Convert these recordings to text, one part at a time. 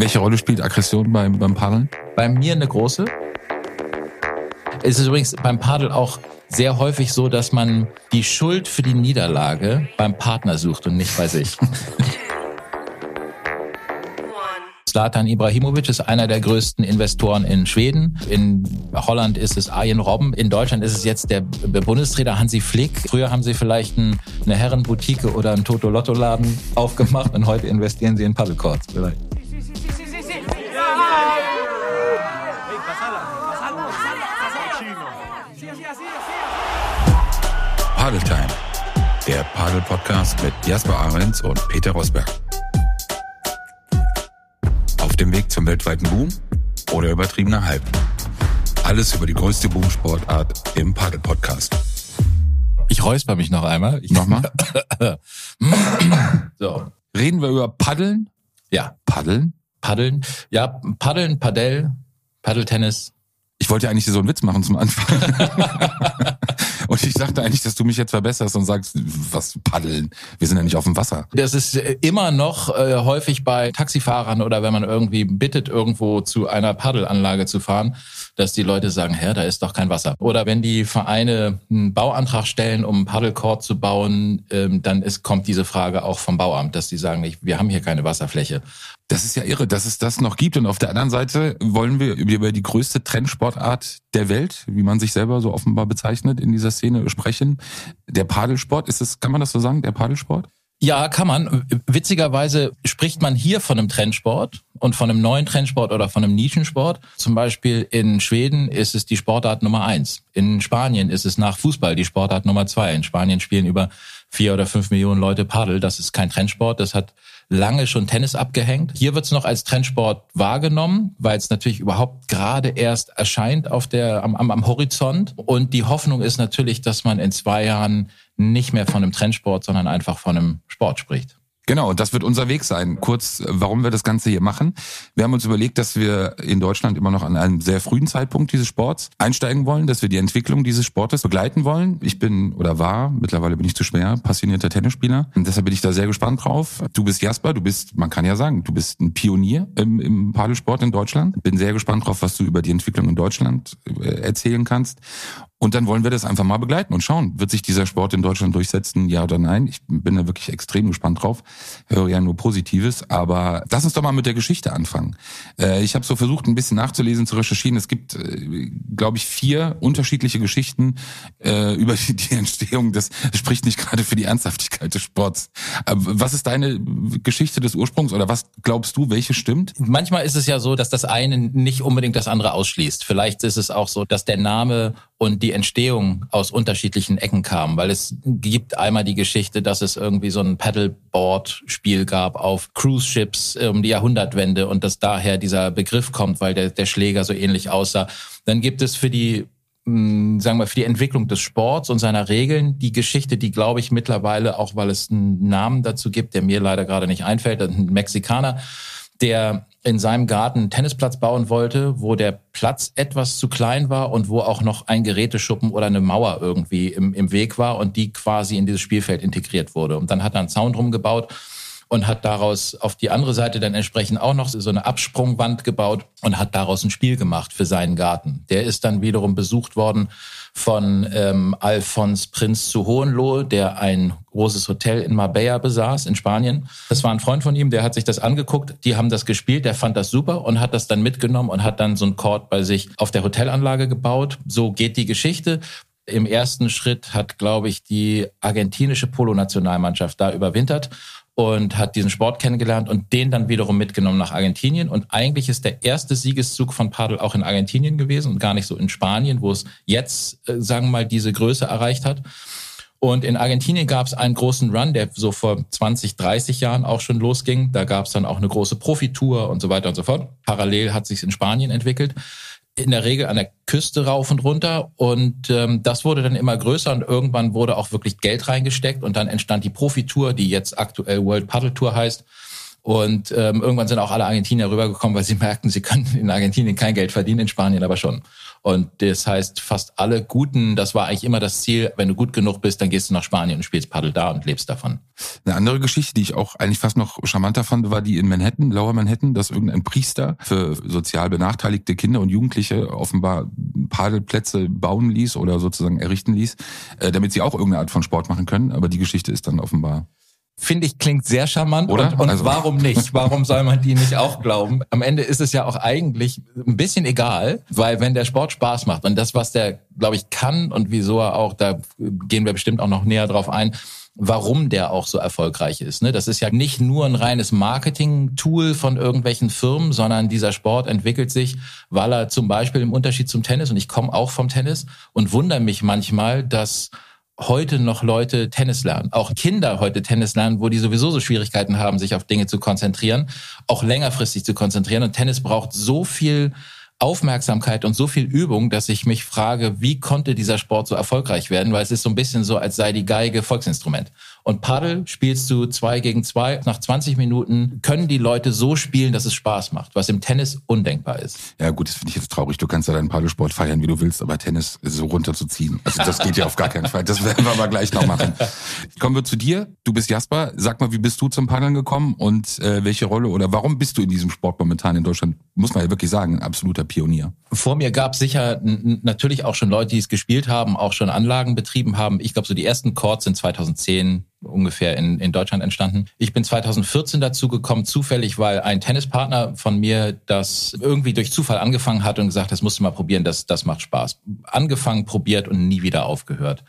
Welche Rolle spielt Aggression beim, beim Paddeln? Bei mir eine große. Es ist übrigens beim Paddel auch sehr häufig so, dass man die Schuld für die Niederlage beim Partner sucht und nicht bei sich. Zlatan Ibrahimovic ist einer der größten Investoren in Schweden. In Holland ist es Arjen Robben. In Deutschland ist es jetzt der Bundestrainer Hansi Flick. Früher haben sie vielleicht eine Herrenboutique oder einen Toto-Lotto-Laden aufgemacht und heute investieren sie in Paddlecourts vielleicht. Paddle Time, der Paddle-Podcast mit Jasper Ahrens und Peter Rosberg dem Weg zum weltweiten Boom oder übertriebener Hype. Alles über die größte Boomsportart im Paddel-Podcast. Ich räusper mich noch einmal. Ich Nochmal? so. Reden wir über Paddeln? Ja. Paddeln? Paddeln. Ja, Paddeln, Padel, Paddeltennis. Ich wollte eigentlich so einen Witz machen zum Anfang. Ich dachte eigentlich, dass du mich jetzt verbesserst und sagst, was paddeln? Wir sind ja nicht auf dem Wasser. Das ist äh, immer noch äh, häufig bei Taxifahrern oder wenn man irgendwie bittet, irgendwo zu einer Paddelanlage zu fahren, dass die Leute sagen, hä, da ist doch kein Wasser. Oder wenn die Vereine einen Bauantrag stellen, um einen Paddelcourt zu bauen, ähm, dann ist, kommt diese Frage auch vom Bauamt, dass die sagen, wir haben hier keine Wasserfläche. Das ist ja irre, dass es das noch gibt. Und auf der anderen Seite wollen wir über die größte Trendsportart der Welt, wie man sich selber so offenbar bezeichnet, in dieser Szene sprechen. Der Padelsport, ist es, kann man das so sagen, der Padelsport? Ja, kann man. Witzigerweise spricht man hier von einem Trendsport und von einem neuen Trendsport oder von einem Nischensport. Zum Beispiel in Schweden ist es die Sportart Nummer eins. In Spanien ist es nach Fußball die Sportart Nummer zwei. In Spanien spielen über vier oder fünf Millionen Leute Paddel. Das ist kein Trendsport. Das hat lange schon Tennis abgehängt. Hier wird es noch als Trendsport wahrgenommen, weil es natürlich überhaupt gerade erst erscheint auf der, am, am, am Horizont. Und die Hoffnung ist natürlich, dass man in zwei Jahren nicht mehr von einem Trendsport, sondern einfach von einem Sport spricht. Genau, das wird unser Weg sein. Kurz, warum wir das Ganze hier machen. Wir haben uns überlegt, dass wir in Deutschland immer noch an einem sehr frühen Zeitpunkt dieses Sports einsteigen wollen, dass wir die Entwicklung dieses Sportes begleiten wollen. Ich bin oder war, mittlerweile bin ich zu schwer, passionierter Tennisspieler. Und deshalb bin ich da sehr gespannt drauf. Du bist Jasper, du bist, man kann ja sagen, du bist ein Pionier im, im Padelsport in Deutschland. Bin sehr gespannt drauf, was du über die Entwicklung in Deutschland äh, erzählen kannst. Und dann wollen wir das einfach mal begleiten und schauen, wird sich dieser Sport in Deutschland durchsetzen, ja oder nein. Ich bin da wirklich extrem gespannt drauf. Höre ja nur Positives, aber lass uns doch mal mit der Geschichte anfangen. Äh, ich habe so versucht, ein bisschen nachzulesen, zu recherchieren. Es gibt, äh, glaube ich, vier unterschiedliche Geschichten äh, über die, die Entstehung. Das spricht nicht gerade für die Ernsthaftigkeit des Sports. was ist deine Geschichte des Ursprungs oder was glaubst du, welche stimmt? Manchmal ist es ja so, dass das eine nicht unbedingt das andere ausschließt. Vielleicht ist es auch so, dass der Name und die Entstehung aus unterschiedlichen Ecken kam, weil es gibt einmal die Geschichte, dass es irgendwie so ein Paddleboard-Spiel gab auf Cruise-Ships um die Jahrhundertwende und dass daher dieser Begriff kommt, weil der, der Schläger so ähnlich aussah. Dann gibt es für die hm, sagen wir, für die Entwicklung des Sports und seiner Regeln die Geschichte, die glaube ich mittlerweile, auch weil es einen Namen dazu gibt, der mir leider gerade nicht einfällt, ein Mexikaner, der in seinem Garten einen Tennisplatz bauen wollte, wo der Platz etwas zu klein war und wo auch noch ein Geräteschuppen oder eine Mauer irgendwie im, im Weg war und die quasi in dieses Spielfeld integriert wurde. Und dann hat er einen Zaun drum gebaut und hat daraus auf die andere Seite dann entsprechend auch noch so eine Absprungwand gebaut und hat daraus ein Spiel gemacht für seinen Garten. Der ist dann wiederum besucht worden von ähm, Alphons Prinz zu Hohenlohe, der ein großes Hotel in Marbella besaß, in Spanien. Das war ein Freund von ihm, der hat sich das angeguckt, die haben das gespielt, der fand das super und hat das dann mitgenommen und hat dann so ein Court bei sich auf der Hotelanlage gebaut. So geht die Geschichte. Im ersten Schritt hat, glaube ich, die argentinische Polo-Nationalmannschaft da überwintert und hat diesen Sport kennengelernt und den dann wiederum mitgenommen nach Argentinien. Und eigentlich ist der erste Siegeszug von Padel auch in Argentinien gewesen und gar nicht so in Spanien, wo es jetzt, äh, sagen wir mal, diese Größe erreicht hat. Und in Argentinien gab es einen großen Run, der so vor 20, 30 Jahren auch schon losging. Da gab es dann auch eine große Profitour und so weiter und so fort. Parallel hat sich in Spanien entwickelt in der Regel an der Küste rauf und runter. Und ähm, das wurde dann immer größer und irgendwann wurde auch wirklich Geld reingesteckt und dann entstand die Profitour, die jetzt aktuell World Paddle Tour heißt, Und ähm, irgendwann sind auch alle Argentinier rübergekommen, weil sie merkten, sie können in Argentinien kein Geld verdienen, in Spanien aber schon. Und das heißt, fast alle Guten, das war eigentlich immer das Ziel, wenn du gut genug bist, dann gehst du nach Spanien und spielst Paddel da und lebst davon. Eine andere Geschichte, die ich auch eigentlich fast noch charmanter fand, war die in Manhattan, Lower Manhattan, dass irgendein Priester für sozial benachteiligte Kinder und Jugendliche offenbar Paddelplätze bauen ließ oder sozusagen errichten ließ, äh, damit sie auch irgendeine Art von Sport machen können. Aber die Geschichte ist dann offenbar finde ich, klingt sehr charmant. Oder? Und, und also. warum nicht? Warum soll man die nicht auch glauben? Am Ende ist es ja auch eigentlich ein bisschen egal, weil wenn der Sport Spaß macht und das, was der, glaube ich, kann und wieso er auch, da gehen wir bestimmt auch noch näher drauf ein, warum der auch so erfolgreich ist. Ne? Das ist ja nicht nur ein reines Marketing-Tool von irgendwelchen Firmen, sondern dieser Sport entwickelt sich, weil er zum Beispiel im Unterschied zum Tennis, und ich komme auch vom Tennis und wundere mich manchmal, dass heute noch Leute Tennis lernen, auch Kinder heute Tennis lernen, wo die sowieso so Schwierigkeiten haben, sich auf Dinge zu konzentrieren, auch längerfristig zu konzentrieren. Und Tennis braucht so viel Aufmerksamkeit und so viel Übung, dass ich mich frage, wie konnte dieser Sport so erfolgreich werden? Weil es ist so ein bisschen so, als sei die Geige Volksinstrument. Und Paddel spielst du zwei gegen zwei. Nach 20 Minuten können die Leute so spielen, dass es Spaß macht, was im Tennis undenkbar ist. Ja gut, das finde ich jetzt traurig. Du kannst ja deinen Paddelsport feiern, wie du willst, aber Tennis so runterzuziehen, also das geht ja auf gar keinen Fall. Das werden wir aber gleich noch machen. Kommen wir zu dir. Du bist Jasper. Sag mal, wie bist du zum Paddeln gekommen und äh, welche Rolle oder warum bist du in diesem Sport momentan in Deutschland? Muss man ja wirklich sagen, ein absoluter Pionier. Vor mir gab es sicher natürlich auch schon Leute, die es gespielt haben, auch schon Anlagen betrieben haben. Ich glaube, so die ersten Chords sind 2010 ungefähr in, in Deutschland entstanden. Ich bin 2014 dazu gekommen, zufällig, weil ein Tennispartner von mir das irgendwie durch Zufall angefangen hat und gesagt, das musst du mal probieren, das, das macht Spaß. Angefangen, probiert und nie wieder aufgehört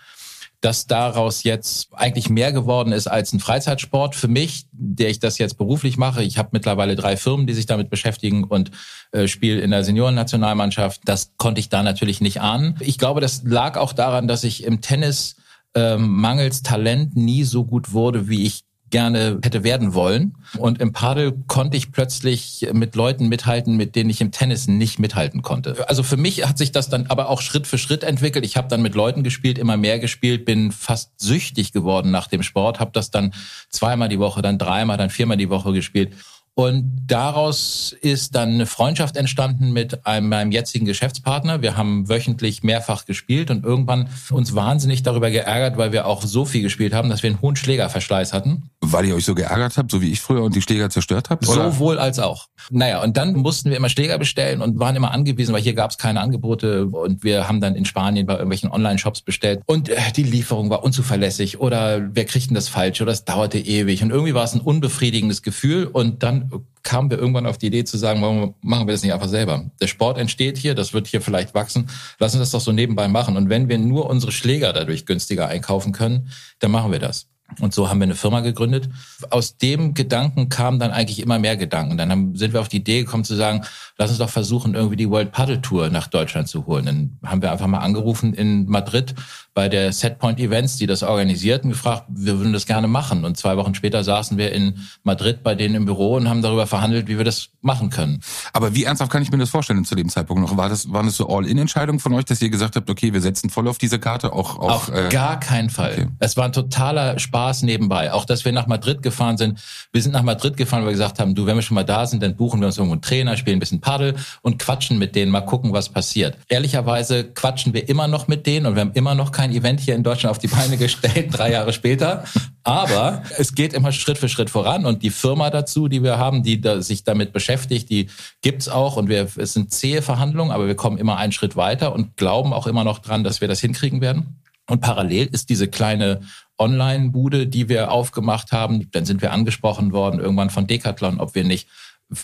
dass daraus jetzt eigentlich mehr geworden ist als ein Freizeitsport für mich, der ich das jetzt beruflich mache. Ich habe mittlerweile drei Firmen, die sich damit beschäftigen und äh, spiele in der Seniorennationalmannschaft. Das konnte ich da natürlich nicht ahnen. Ich glaube, das lag auch daran, dass ich im Tennis ähm, mangels Talent nie so gut wurde, wie ich gerne hätte werden wollen. Und im Paddel konnte ich plötzlich mit Leuten mithalten, mit denen ich im Tennis nicht mithalten konnte. Also für mich hat sich das dann aber auch Schritt für Schritt entwickelt. Ich habe dann mit Leuten gespielt, immer mehr gespielt, bin fast süchtig geworden nach dem Sport, habe das dann zweimal die Woche, dann dreimal, dann viermal die Woche gespielt. Und daraus ist dann eine Freundschaft entstanden mit einem, meinem jetzigen Geschäftspartner. Wir haben wöchentlich mehrfach gespielt und irgendwann uns wahnsinnig darüber geärgert, weil wir auch so viel gespielt haben, dass wir einen hohen Schlägerverschleiß hatten. Weil ihr euch so geärgert habt, so wie ich früher und die Schläger zerstört habt? Oder? Sowohl als auch. Naja, und dann mussten wir immer Schläger bestellen und waren immer angewiesen, weil hier gab es keine Angebote und wir haben dann in Spanien bei irgendwelchen Online-Shops bestellt und äh, die Lieferung war unzuverlässig oder wir kriegten das falsch oder es dauerte ewig und irgendwie war es ein unbefriedigendes Gefühl und dann kamen wir irgendwann auf die Idee zu sagen, warum machen wir das nicht einfach selber? Der Sport entsteht hier, das wird hier vielleicht wachsen. Lass uns das doch so nebenbei machen. Und wenn wir nur unsere Schläger dadurch günstiger einkaufen können, dann machen wir das. Und so haben wir eine Firma gegründet. Aus dem Gedanken kamen dann eigentlich immer mehr Gedanken. Dann haben, sind wir auf die Idee gekommen zu sagen, lass uns doch versuchen, irgendwie die World Paddle Tour nach Deutschland zu holen. Dann haben wir einfach mal angerufen in Madrid bei der Setpoint Events, die das organisierten, gefragt, wir würden das gerne machen. Und zwei Wochen später saßen wir in Madrid bei denen im Büro und haben darüber verhandelt, wie wir das machen können. Aber wie ernsthaft kann ich mir das vorstellen zu dem Zeitpunkt noch? War das, waren das so All-In-Entscheidungen von euch, dass ihr gesagt habt, okay, wir setzen voll auf diese Karte? Auch, auch auf äh, gar keinen Fall. Okay. Es war ein totaler Spaß nebenbei. Auch, dass wir nach Madrid gefahren sind. Wir sind nach Madrid gefahren, weil wir gesagt haben, du, wenn wir schon mal da sind, dann buchen wir uns irgendwo einen Trainer, spielen ein bisschen Paddel und quatschen mit denen, mal gucken, was passiert. Ehrlicherweise quatschen wir immer noch mit denen und wir haben immer noch kein Event hier in Deutschland auf die Beine gestellt, drei Jahre später. Aber es geht immer Schritt für Schritt voran und die Firma dazu, die wir haben, die da sich damit beschäftigt, die gibt's auch und wir, es sind zähe Verhandlungen, aber wir kommen immer einen Schritt weiter und glauben auch immer noch dran, dass wir das hinkriegen werden. Und parallel ist diese kleine Online-Bude, die wir aufgemacht haben, dann sind wir angesprochen worden irgendwann von Decathlon, ob wir nicht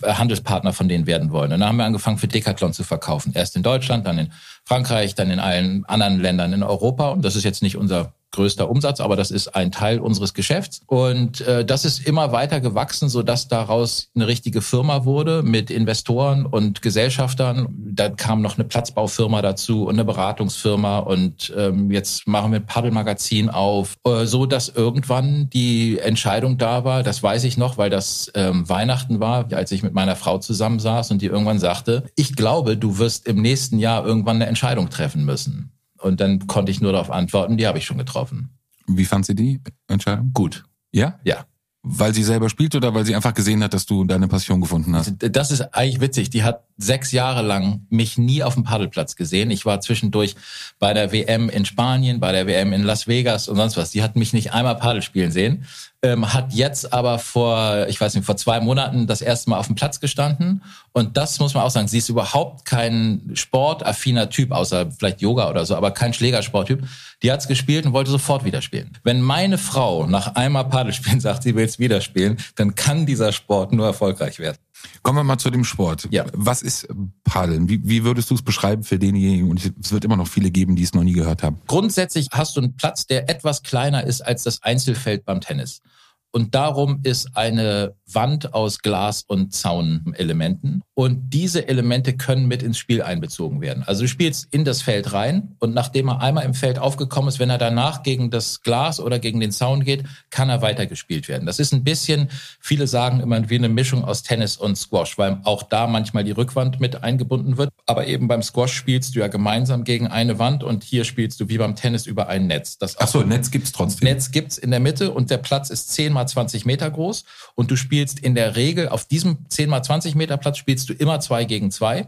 Handelspartner von denen werden wollen. Und dann haben wir angefangen, für Decathlon zu verkaufen. Erst in Deutschland, dann in Frankreich, dann in allen anderen Ländern in Europa. Und das ist jetzt nicht unser größter Umsatz, aber das ist ein Teil unseres Geschäfts. Und äh, das ist immer weiter gewachsen, so dass daraus eine richtige Firma wurde mit Investoren und Gesellschaftern. Da kam noch eine Platzbaufirma dazu und eine Beratungsfirma und ähm, jetzt machen wir ein Paddelmagazin auf, äh, so dass irgendwann die Entscheidung da war. Das weiß ich noch, weil das ähm, Weihnachten war, als ich mit meiner Frau zusammensaß und die irgendwann sagte: Ich glaube, du wirst im nächsten Jahr irgendwann eine Entscheidung treffen müssen. Und dann konnte ich nur darauf antworten, die habe ich schon getroffen. Wie fand sie die Entscheidung? Gut. Ja? Ja. weil sie selber spielt oder weil sie einfach gesehen hat, dass du deine Passion gefunden hast? Das ist eigentlich witzig. Die hat sechs Jahre lang mich nie auf dem Paddelplatz gesehen. Ich war zwischendurch bei der WM in Spanien, bei der WM in Las Vegas und sonst was. Die hat mich nicht einmal Paddel spielen sehen ähm, hat jetzt aber vor, ich weiß nicht, vor zwei Monaten das erste Mal auf dem Platz gestanden. Und das muss man auch sagen, sie ist überhaupt kein sportaffiner Typ, außer vielleicht Yoga oder so, aber kein Schlägersporttyp. Die hat's gespielt und wollte sofort wieder spielen. Wenn meine Frau nach einmal Paddel spielen sagt, sie will es wieder spielen, dann kann dieser Sport nur erfolgreich werden. Kommen wir mal zu dem Sport. Ja. Was ist Paddeln? Wie, wie würdest du es beschreiben für denjenigen? Und es wird immer noch viele geben, die es noch nie gehört haben. Grundsätzlich hast du einen Platz, der etwas kleiner ist als das Einzelfeld beim Tennis. Und darum ist eine Wand aus Glas- und Zaunelementen. Und diese Elemente können mit ins Spiel einbezogen werden. Also du spielst in das Feld rein und nachdem er einmal im Feld aufgekommen ist, wenn er danach gegen das Glas oder gegen den Zaun geht, kann er weitergespielt werden. Das ist ein bisschen, viele sagen immer wie eine Mischung aus Tennis und Squash, weil auch da manchmal die Rückwand mit eingebunden wird. Aber eben beim Squash spielst du ja gemeinsam gegen eine Wand und hier spielst du wie beim Tennis über ein Netz. Das Ach so, Netz gibt's trotzdem. Netz gibt's in der Mitte und der Platz ist 10 mal 20 Meter groß und du spielst in der Regel auf diesem 10 mal 20 Meter Platz spielst du immer zwei gegen zwei.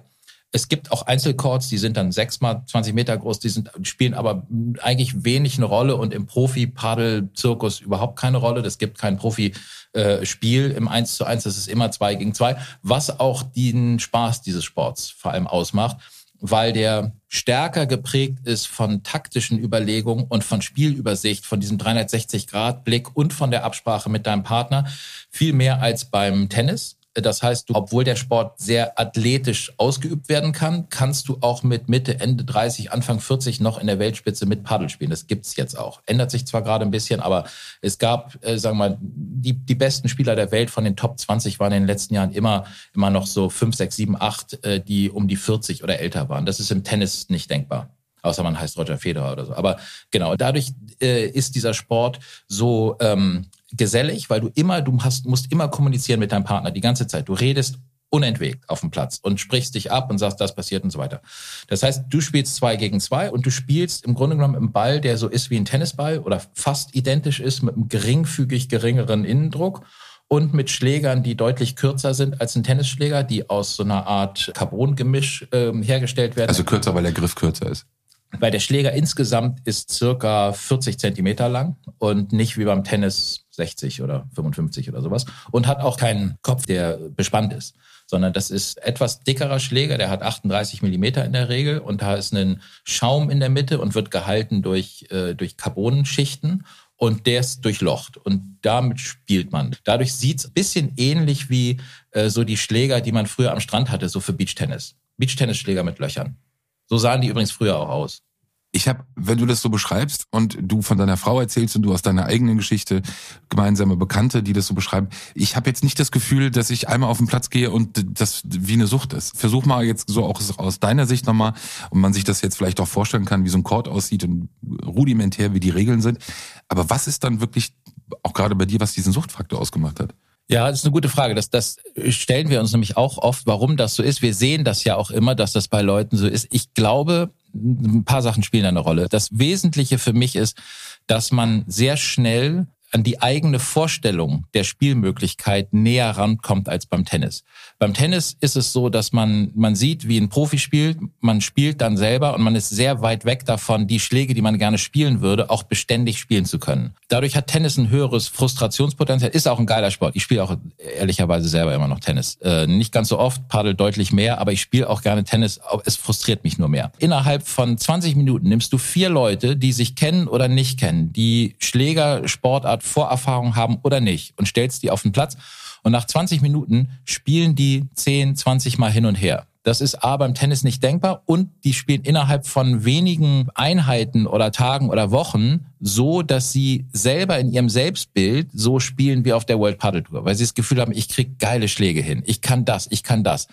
Es gibt auch Einzelcourts, die sind dann sechs mal 20 Meter groß, die sind, spielen aber eigentlich wenig eine Rolle und im Profi-Paddel-Zirkus überhaupt keine Rolle. Das gibt kein Profi-Spiel im 1 zu 1, das ist immer zwei gegen zwei, was auch den Spaß dieses Sports vor allem ausmacht weil der stärker geprägt ist von taktischen Überlegungen und von Spielübersicht, von diesem 360-Grad-Blick und von der Absprache mit deinem Partner, viel mehr als beim Tennis. Das heißt, du, obwohl der Sport sehr athletisch ausgeübt werden kann, kannst du auch mit Mitte, Ende 30, Anfang 40 noch in der Weltspitze mit Paddel spielen. Das gibt's jetzt auch. Ändert sich zwar gerade ein bisschen, aber es gab, äh, sagen wir mal, die, die besten Spieler der Welt von den Top 20 waren in den letzten Jahren immer, immer noch so 5, 6, 7, 8, äh, die um die 40 oder älter waren. Das ist im Tennis nicht denkbar. Außer man heißt Roger Federer oder so. Aber genau, dadurch äh, ist dieser Sport so ähm, gesellig, weil du immer, du hast, musst immer kommunizieren mit deinem Partner die ganze Zeit. Du redest unentwegt auf dem Platz und sprichst dich ab und sagst, das passiert und so weiter. Das heißt, du spielst zwei gegen zwei und du spielst im Grunde genommen im Ball, der so ist wie ein Tennisball oder fast identisch ist mit einem geringfügig geringeren Innendruck und mit Schlägern, die deutlich kürzer sind als ein Tennisschläger, die aus so einer Art Carbon-Gemisch äh, hergestellt werden. Also kürzer, weil der Griff kürzer ist. Weil der Schläger insgesamt ist circa 40 Zentimeter lang und nicht wie beim Tennis 60 oder 55 oder sowas und hat auch keinen Kopf, der bespannt ist, sondern das ist etwas dickerer Schläger, der hat 38 Millimeter in der Regel und da ist ein Schaum in der Mitte und wird gehalten durch, äh, durch Carbonschichten und der ist durchlocht und damit spielt man. Dadurch sieht's ein bisschen ähnlich wie äh, so die Schläger, die man früher am Strand hatte, so für Beachtennis. Beachtennisschläger mit Löchern. So sahen die übrigens früher auch aus. Ich habe, wenn du das so beschreibst und du von deiner Frau erzählst und du aus deiner eigenen Geschichte gemeinsame Bekannte, die das so beschreiben, ich habe jetzt nicht das Gefühl, dass ich einmal auf den Platz gehe und das wie eine Sucht ist. Versuch mal jetzt so auch aus deiner Sicht nochmal, und man sich das jetzt vielleicht auch vorstellen kann, wie so ein Chord aussieht und rudimentär, wie die Regeln sind. Aber was ist dann wirklich, auch gerade bei dir, was diesen Suchtfaktor ausgemacht hat? Ja, das ist eine gute Frage. Das, das stellen wir uns nämlich auch oft, warum das so ist. Wir sehen das ja auch immer, dass das bei Leuten so ist. Ich glaube, ein paar Sachen spielen eine Rolle. Das Wesentliche für mich ist, dass man sehr schnell an die eigene Vorstellung der Spielmöglichkeit näher rankommt als beim Tennis. Beim Tennis ist es so, dass man, man sieht, wie ein Profi spielt, man spielt dann selber und man ist sehr weit weg davon, die Schläge, die man gerne spielen würde, auch beständig spielen zu können. Dadurch hat Tennis ein höheres Frustrationspotenzial, ist auch ein geiler Sport. Ich spiele auch ehrlicherweise selber immer noch Tennis. Äh, nicht ganz so oft, paddel deutlich mehr, aber ich spiele auch gerne Tennis, es frustriert mich nur mehr. Innerhalb von 20 Minuten nimmst du vier Leute, die sich kennen oder nicht kennen, die Schläger, Sportart Art Vorerfahrung haben oder nicht und stellst die auf den Platz und nach 20 Minuten spielen die 10, 20 Mal hin und her. Das ist A beim Tennis nicht denkbar und die spielen innerhalb von wenigen Einheiten oder Tagen oder Wochen so, dass sie selber in ihrem Selbstbild so spielen wie auf der World Paddle Tour, weil sie das Gefühl haben, ich krieg geile Schläge hin, ich kann das, ich kann das.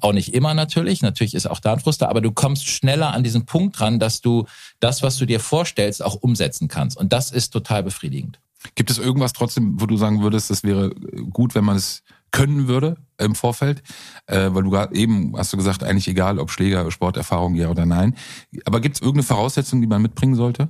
Auch nicht immer natürlich, natürlich ist auch da ein Fruster, aber du kommst schneller an diesen Punkt dran, dass du das, was du dir vorstellst, auch umsetzen kannst. Und das ist total befriedigend. Gibt es irgendwas trotzdem, wo du sagen würdest, das wäre gut, wenn man es können würde im Vorfeld? Äh, weil du gerade eben hast du gesagt, eigentlich egal, ob Schläger, Sporterfahrung, ja oder nein. Aber gibt es irgendeine Voraussetzung, die man mitbringen sollte?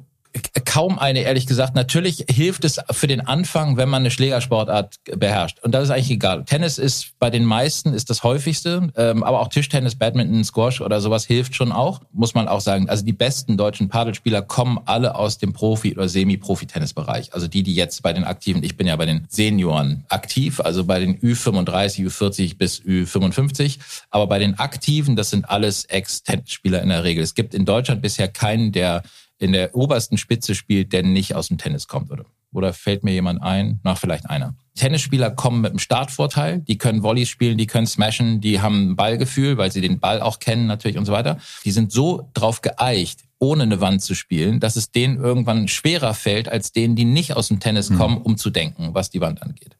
Kaum eine, ehrlich gesagt. Natürlich hilft es für den Anfang, wenn man eine Schlägersportart beherrscht. Und das ist eigentlich egal. Tennis ist bei den meisten ist das häufigste, ähm, aber auch Tischtennis, Badminton, Squash oder sowas hilft schon auch, muss man auch sagen. Also die besten deutschen Padelspieler kommen alle aus dem Profi- oder Semi-Profi-Tennisbereich. Also die, die jetzt bei den Aktiven, ich bin ja bei den Senioren aktiv, also bei den Ü35, Ü40 bis Ü55. Aber bei den Aktiven, das sind alles Ex-Tennisspieler in der Regel. Es gibt in Deutschland bisher keinen, der in der obersten Spitze spielt, der nicht aus dem Tennis kommt, oder? Oder fällt mir jemand ein? Na, vielleicht einer. Tennisspieler kommen mit einem Startvorteil, die können Volleys spielen, die können smashen, die haben ein Ballgefühl, weil sie den Ball auch kennen natürlich und so weiter. Die sind so drauf geeicht, ohne eine Wand zu spielen, dass es denen irgendwann schwerer fällt, als denen, die nicht aus dem Tennis hm. kommen, um zu denken, was die Wand angeht.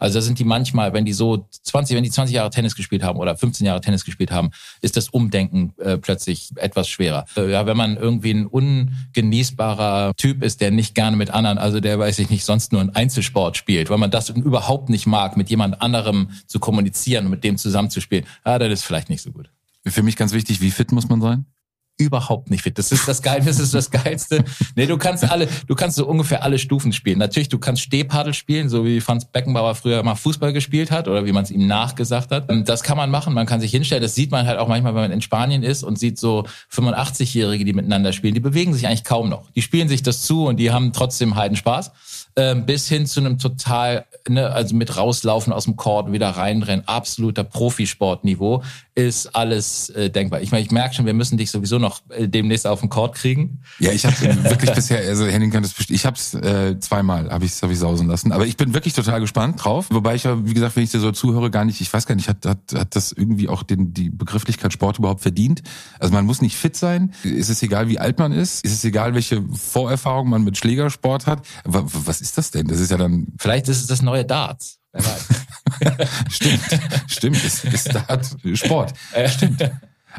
Also da sind die manchmal, wenn die so 20, wenn die 20 Jahre Tennis gespielt haben oder 15 Jahre Tennis gespielt haben, ist das Umdenken äh, plötzlich etwas schwerer. Äh, ja, wenn man irgendwie ein ungenießbarer Typ ist, der nicht gerne mit anderen, also der weiß ich nicht, sonst nur einen Einzelsport spielt, weil man das überhaupt nicht mag, mit jemand anderem zu kommunizieren und mit dem zusammenzuspielen, ah, das ist vielleicht nicht so gut. Für mich ganz wichtig, wie fit muss man sein? Überhaupt nicht fit. Das ist das Geil, das ist das Geilste. Nee, du kannst alle, du kannst so ungefähr alle Stufen spielen. Natürlich, du kannst Stehpaddel spielen, so wie Franz Beckenbauer früher mal Fußball gespielt hat oder wie man es ihm nachgesagt hat. Das kann man machen, man kann sich hinstellen. Das sieht man halt auch manchmal, wenn man in Spanien ist und sieht so 85-Jährige, die miteinander spielen. Die bewegen sich eigentlich kaum noch. Die spielen sich das zu und die haben trotzdem heiden Spaß. Ähm, bis hin zu einem total, ne, also mit rauslaufen aus dem Court, wieder reinrennen, absoluter Profisportniveau, ist alles äh, denkbar. Ich meine, ich merke schon, wir müssen dich sowieso noch äh, demnächst auf den Court kriegen. Ja, ich habe wirklich bisher, also Henning kann das bestimmt, ich habe es äh, zweimal, habe ich hab ich sausen lassen. Aber ich bin wirklich total gespannt drauf. Wobei ich ja, wie gesagt, wenn ich dir so zuhöre, gar nicht, ich weiß gar nicht, hat, hat, hat das irgendwie auch den, die Begrifflichkeit Sport überhaupt verdient? Also man muss nicht fit sein. Ist es egal, wie alt man ist? Ist es egal, welche Vorerfahrung man mit Schlägersport hat? Was ist das denn? Das ist ja dann. Vielleicht ist es das neue Darts. stimmt, stimmt, ist, ist Dart Sport. Stimmt.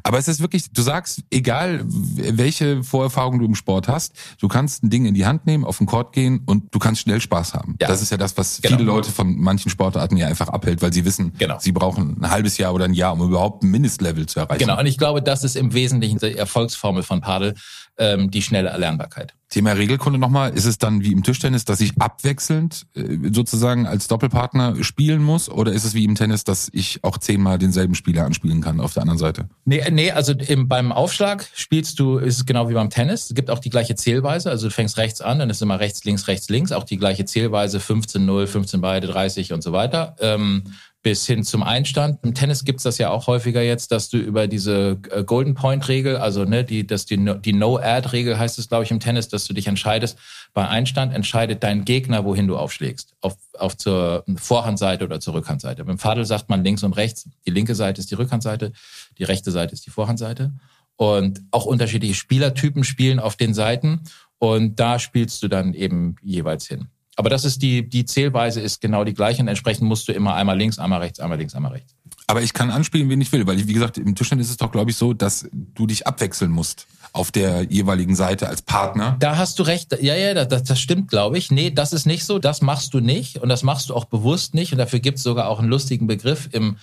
Aber es ist wirklich, du sagst, egal welche Vorerfahrung du im Sport hast, du kannst ein Ding in die Hand nehmen, auf den Court gehen und du kannst schnell Spaß haben. Ja. Das ist ja das, was genau. viele Leute von manchen Sportarten ja einfach abhält, weil sie wissen, genau. sie brauchen ein halbes Jahr oder ein Jahr, um überhaupt ein Mindestlevel zu erreichen. Genau, und ich glaube, das ist im Wesentlichen die Erfolgsformel von Padel, ähm, die schnelle Erlernbarkeit. Thema Regelkunde nochmal, ist es dann wie im Tischtennis, dass ich abwechselnd äh, sozusagen als Doppelpartner spielen muss oder ist es wie im Tennis, dass ich auch zehnmal denselben Spieler anspielen kann auf der anderen Seite? Nee, nee also im, beim Aufschlag spielst du, ist es genau wie beim Tennis, es gibt auch die gleiche Zählweise, also du fängst rechts an, dann ist immer rechts, links, rechts, links, auch die gleiche Zählweise, 15-0, 15 beide, 30 und so weiter. Ähm, bis hin zum Einstand. Im Tennis gibt's das ja auch häufiger jetzt, dass du über diese äh, Golden Point Regel, also ne, die, dass die, die No-Ad-Regel heißt es, glaube ich, im Tennis, dass du dich entscheidest. Bei Einstand entscheidet dein Gegner, wohin du aufschlägst. Auf, auf zur Vorhandseite oder zur Rückhandseite. Beim Fadel sagt man links und rechts. Die linke Seite ist die Rückhandseite, die rechte Seite ist die Vorhandseite. Und auch unterschiedliche Spielertypen spielen auf den Seiten. Und da spielst du dann eben jeweils hin. Aber das ist die, die Zählweise ist genau die gleiche und entsprechend musst du immer einmal links, einmal rechts, einmal links, einmal rechts. Aber ich kann anspielen, wen ich will, weil wie gesagt, im Tischtennis ist es doch, glaube ich, so, dass du dich abwechseln musst auf der jeweiligen Seite als Partner. Da hast du recht. Ja, ja, das, das stimmt, glaube ich. Nee, das ist nicht so. Das machst du nicht und das machst du auch bewusst nicht. Und dafür gibt es sogar auch einen lustigen Begriff im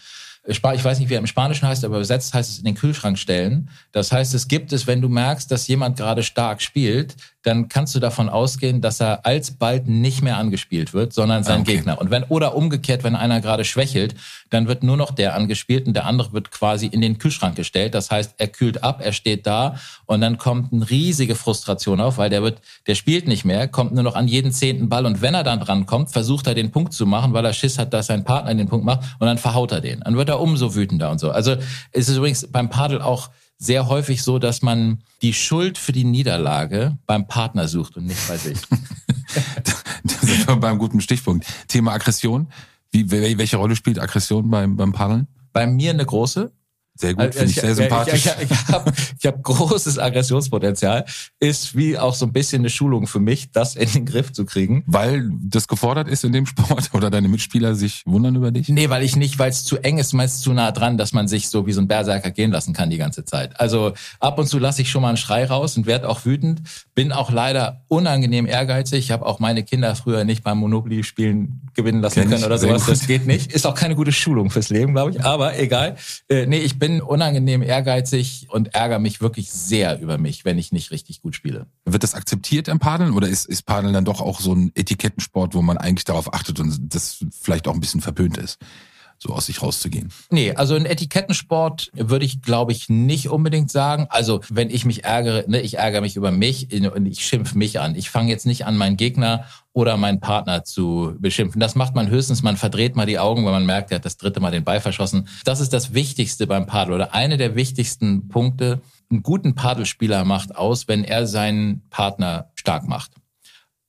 ich weiß nicht, wie er im Spanischen heißt, aber übersetzt heißt es in den Kühlschrank stellen. Das heißt, es gibt es, wenn du merkst, dass jemand gerade stark spielt, dann kannst du davon ausgehen, dass er alsbald nicht mehr angespielt wird, sondern sein okay. Gegner. Und wenn, oder umgekehrt, wenn einer gerade schwächelt, dann wird nur noch der angespielt und der andere wird quasi in den Kühlschrank gestellt. Das heißt, er kühlt ab, er steht da und dann kommt eine riesige Frustration auf, weil der wird, der spielt nicht mehr, kommt nur noch an jeden zehnten Ball und wenn er dann dran kommt, versucht er den Punkt zu machen, weil er Schiss hat, dass sein Partner den Punkt macht und dann verhaut er den. Dann wird er umso wütender und so. Also es ist übrigens beim Padel auch sehr häufig so, dass man die Schuld für die Niederlage beim Partner sucht und nicht bei sich. da sind wir beim guten Stichpunkt. Thema Aggression. Wie, welche Rolle spielt Aggression beim, beim Paddeln? Bei mir eine große. Sehr gut, finde ich, ich sehr sympathisch. Ich, ich, ich habe hab großes Aggressionspotenzial. Ist wie auch so ein bisschen eine Schulung für mich, das in den Griff zu kriegen. Weil das gefordert ist in dem Sport oder deine Mitspieler sich wundern über dich? Nee, weil ich nicht, weil es zu eng ist, meist zu nah dran, dass man sich so wie so ein Berserker gehen lassen kann die ganze Zeit. Also ab und zu lasse ich schon mal einen Schrei raus und werde auch wütend. Bin auch leider unangenehm ehrgeizig. Ich habe auch meine Kinder früher nicht beim Monopoly-Spielen gewinnen lassen Kenn können oder sowas. Das geht nicht. Ist auch keine gute Schulung fürs Leben, glaube ich. Aber egal. Äh, nee, ich bin unangenehm ehrgeizig und ärgere mich wirklich sehr über mich, wenn ich nicht richtig gut spiele. Wird das akzeptiert im Paddeln oder ist, ist Paddeln dann doch auch so ein Etikettensport, wo man eigentlich darauf achtet und das vielleicht auch ein bisschen verpönt ist? So aus sich rauszugehen. Nee, also ein Etikettensport würde ich, glaube ich, nicht unbedingt sagen. Also wenn ich mich ärgere, ne, ich ärgere mich über mich und ich schimpf mich an. Ich fange jetzt nicht an, meinen Gegner oder meinen Partner zu beschimpfen. Das macht man höchstens, man verdreht mal die Augen, weil man merkt, er hat das dritte Mal den Ball verschossen. Das ist das Wichtigste beim Padel oder eine der wichtigsten Punkte. Einen guten Padelspieler macht aus, wenn er seinen Partner stark macht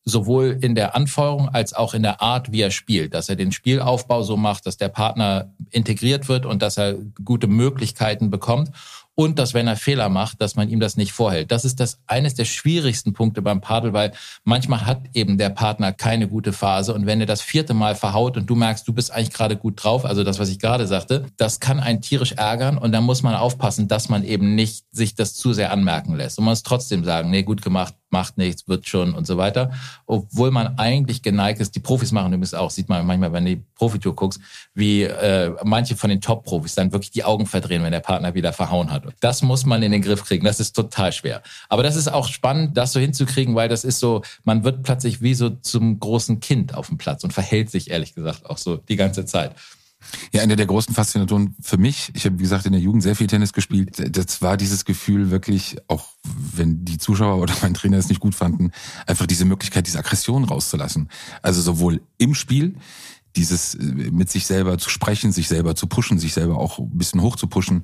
sowohl in der Anfeuerung als auch in der Art, wie er spielt, dass er den Spielaufbau so macht, dass der Partner integriert wird und dass er gute Möglichkeiten bekommt und dass wenn er Fehler macht, dass man ihm das nicht vorhält. Das ist das eines der schwierigsten Punkte beim Padel, weil manchmal hat eben der Partner keine gute Phase und wenn er das vierte Mal verhaut und du merkst, du bist eigentlich gerade gut drauf, also das, was ich gerade sagte, das kann einen tierisch ärgern und dann muss man aufpassen, dass man eben nicht sich das zu sehr anmerken lässt. Und man muss trotzdem sagen, nee, gut gemacht, macht nichts, wird schon und so weiter. Obwohl man eigentlich geneigt ist, die Profis machen übrigens auch, sieht man manchmal, wenn du die Profitour guckst, wie äh, manche von den Top-Profis dann wirklich die Augen verdrehen, wenn der Partner wieder verhauen hat. Das muss man in den Griff kriegen. Das ist total schwer. Aber das ist auch spannend, das so hinzukriegen, weil das ist so, man wird plötzlich wie so zum großen Kind auf dem Platz und verhält sich ehrlich gesagt auch so die ganze Zeit. Ja, eine der großen Faszinatoren für mich, ich habe wie gesagt in der Jugend sehr viel Tennis gespielt, das war dieses Gefühl wirklich, auch wenn die Zuschauer oder mein Trainer es nicht gut fanden, einfach diese Möglichkeit, diese Aggression rauszulassen. Also sowohl im Spiel, dieses äh, mit sich selber zu sprechen, sich selber zu pushen, sich selber auch ein bisschen hoch zu pushen,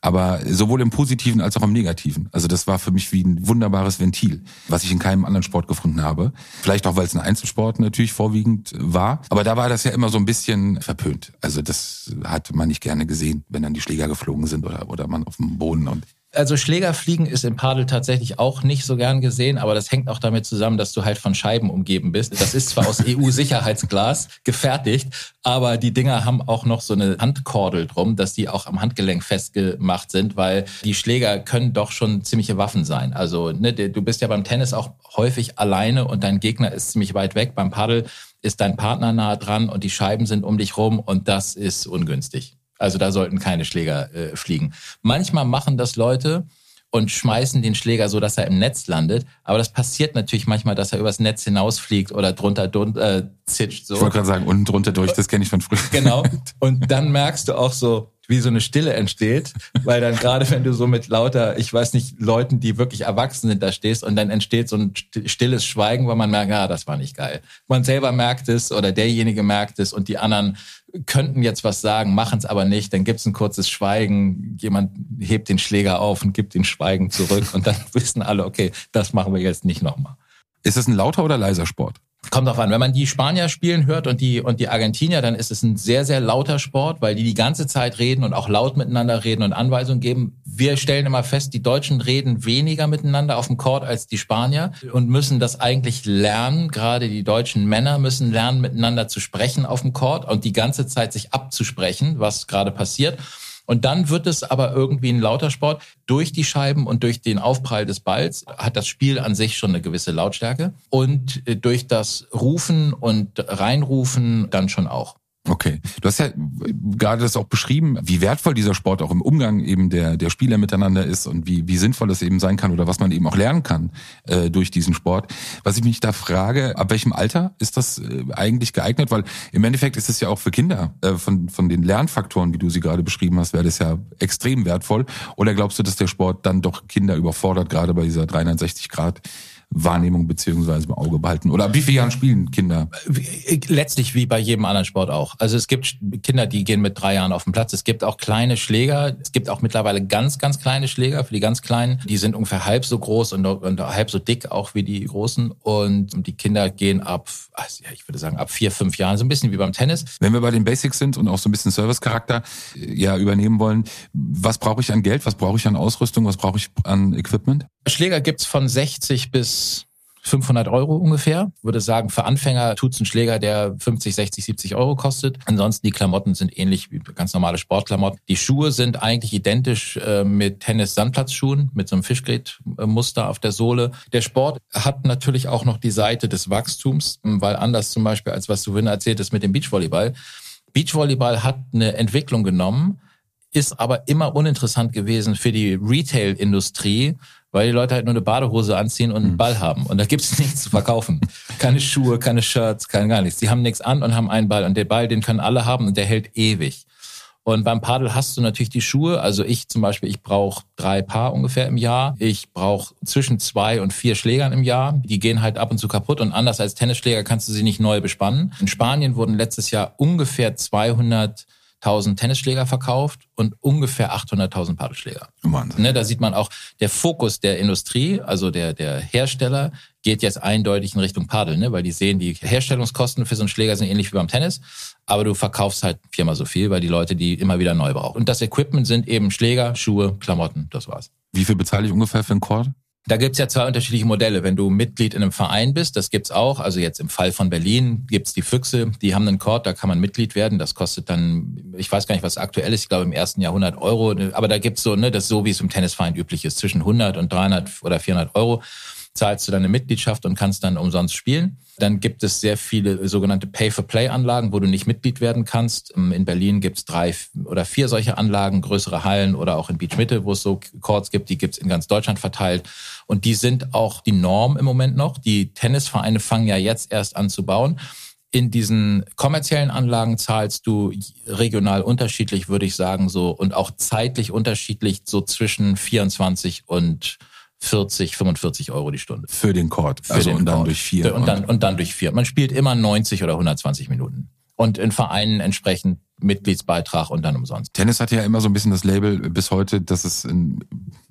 aber sowohl im Positiven als auch im Negativen. Also das war für mich wie ein wunderbares Ventil, was ich in keinem anderen Sport gefunden habe. Vielleicht auch, weil es ein Einzelsport natürlich vorwiegend war. Aber da war das ja immer so ein bisschen verpönt. Also das hat man nicht gerne gesehen, wenn dann die Schläger geflogen sind oder, oder man auf dem Boden. Und also Schlägerfliegen ist im Padel tatsächlich auch nicht so gern gesehen, aber das hängt auch damit zusammen, dass du halt von Scheiben umgeben bist. Das ist zwar aus EU-Sicherheitsglas gefertigt, aber die Dinger haben auch noch so eine Handkordel drum, dass die auch am Handgelenk festgemacht sind, weil die Schläger können doch schon ziemliche Waffen sein. Also ne, du bist ja beim Tennis auch häufig alleine und dein Gegner ist ziemlich weit weg. Beim Padel ist dein Partner nahe dran und die Scheiben sind um dich rum und das ist ungünstig. Also da sollten keine Schläger äh, fliegen. Manchmal machen das Leute und schmeißen den Schläger so, dass er im Netz landet. Aber das passiert natürlich manchmal, dass er übers Netz hinausfliegt oder drunter äh, zitscht. So. Ich wollte gerade sagen, unten drunter durch, das kenne ich von früher. Genau. Und dann merkst du auch so, wie so eine Stille entsteht, weil dann gerade wenn du so mit lauter, ich weiß nicht, Leuten, die wirklich erwachsen sind, da stehst und dann entsteht so ein stilles Schweigen, weil man merkt, ah, das war nicht geil. Man selber merkt es oder derjenige merkt es und die anderen könnten jetzt was sagen, machen es aber nicht, dann gibt es ein kurzes Schweigen, jemand hebt den Schläger auf und gibt den Schweigen zurück und dann wissen alle, okay, das machen wir jetzt nicht nochmal. Ist es ein lauter oder leiser Sport? Kommt drauf an. Wenn man die Spanier spielen hört und die, und die Argentinier, dann ist es ein sehr, sehr lauter Sport, weil die die ganze Zeit reden und auch laut miteinander reden und Anweisungen geben. Wir stellen immer fest, die Deutschen reden weniger miteinander auf dem Court als die Spanier und müssen das eigentlich lernen. Gerade die deutschen Männer müssen lernen, miteinander zu sprechen auf dem Court und die ganze Zeit sich abzusprechen, was gerade passiert. Und dann wird es aber irgendwie ein lauter Sport. Durch die Scheiben und durch den Aufprall des Balls hat das Spiel an sich schon eine gewisse Lautstärke. Und äh, durch das Rufen und Reinrufen dann schon auch. Okay. Du hast ja gerade das auch beschrieben, wie wertvoll dieser Sport auch im Umgang eben der, der Spieler miteinander ist und wie, wie sinnvoll es eben sein kann oder was man eben auch lernen kann äh, durch diesen Sport. Was ich mich da frage, ab welchem Alter ist das äh, eigentlich geeignet? Weil im Endeffekt ist es ja auch für Kinder äh, von, von den Lernfaktoren, wie du sie gerade beschrieben hast, wäre das ja extrem wertvoll. Oder glaubst du, dass der Sport dann doch Kinder überfordert, gerade bei dieser 360 Grad Wahrnehmung beziehungsweise im Auge behalten? Oder ab wie vielen Jahren spielen Kinder? Letztlich wie bei jedem anderen Sport auch. Also es gibt Kinder, die gehen mit drei Jahren auf den Platz. Es gibt auch kleine Schläger. Es gibt auch mittlerweile ganz, ganz kleine Schläger für die ganz Kleinen. Die sind ungefähr halb so groß und, und halb so dick auch wie die großen. Und die Kinder gehen ab, also ich würde sagen, ab vier, fünf Jahren. So ein bisschen wie beim Tennis. Wenn wir bei den Basics sind und auch so ein bisschen Servicecharakter äh, ja übernehmen wollen, was brauche ich an Geld? Was brauche ich an Ausrüstung? Was brauche ich an Equipment? Schläger gibt's von 60 bis 500 Euro ungefähr. Ich würde sagen, für Anfänger tut's ein Schläger, der 50, 60, 70 Euro kostet. Ansonsten die Klamotten sind ähnlich wie ganz normale Sportklamotten. Die Schuhe sind eigentlich identisch äh, mit Tennis-Sandplatzschuhen, mit so einem Fischgrätmuster auf der Sohle. Der Sport hat natürlich auch noch die Seite des Wachstums, weil anders zum Beispiel, als was du erzählt hast mit dem Beachvolleyball. Beachvolleyball hat eine Entwicklung genommen, ist aber immer uninteressant gewesen für die Retail-Industrie, weil die Leute halt nur eine Badehose anziehen und einen hm. Ball haben. Und da gibt's nichts zu verkaufen. Keine Schuhe, keine Shirts, kein gar nichts. Die haben nichts an und haben einen Ball. Und der Ball, den können alle haben und der hält ewig. Und beim Padel hast du natürlich die Schuhe. Also ich zum Beispiel, ich brauche drei Paar ungefähr im Jahr. Ich brauche zwischen zwei und vier Schlägern im Jahr. Die gehen halt ab und zu kaputt. Und anders als Tennisschläger kannst du sie nicht neu bespannen. In Spanien wurden letztes Jahr ungefähr 200 1000 Tennisschläger verkauft und ungefähr 800.000 Paddelschläger. Wahnsinn. Ne, da sieht man auch, der Fokus der Industrie, also der, der Hersteller, geht jetzt eindeutig in Richtung Paddel, ne? weil die sehen, die Herstellungskosten für so einen Schläger sind ähnlich wie beim Tennis, aber du verkaufst halt viermal so viel, weil die Leute die immer wieder neu brauchen. Und das Equipment sind eben Schläger, Schuhe, Klamotten, das war's. Wie viel bezahle ich ungefähr für einen Chord? Da gibt's ja zwei unterschiedliche Modelle. Wenn du Mitglied in einem Verein bist, das gibt's auch. Also jetzt im Fall von Berlin gibt's die Füchse, die haben einen Court, da kann man Mitglied werden. Das kostet dann, ich weiß gar nicht, was aktuell ist, ich glaube im ersten Jahr 100 Euro. Aber da gibt's so, ne, das so, wie es im Tennisverein üblich ist, zwischen 100 und 300 oder 400 Euro zahlst du deine Mitgliedschaft und kannst dann umsonst spielen. Dann gibt es sehr viele sogenannte Pay-for-Play-Anlagen, wo du nicht Mitglied werden kannst. Ähm, in Berlin gibt es drei oder vier solche Anlagen, größere Hallen oder auch in Beach Mitte, wo es so Courts gibt. Die gibt es in ganz Deutschland verteilt. Und die sind auch die Norm im Moment noch. Die Tennisvereine fangen ja jetzt erst an zu bauen. In diesen kommerziellen Anlagen zahlst du regional unterschiedlich, würde ich sagen, so und auch zeitlich unterschiedlich, so zwischen 24 und 40, 45 Euro die Stunde. Für den Chord. Für also den und dann Chord. durch vier. Und, und dann, und dann durch vier. Man spielt immer 90 oder 120 Minuten. Und in Vereinen entsprechend Mitgliedsbeitrag und dann umsonst. Tennis hat ja immer so ein bisschen das Label bis heute, dass es ein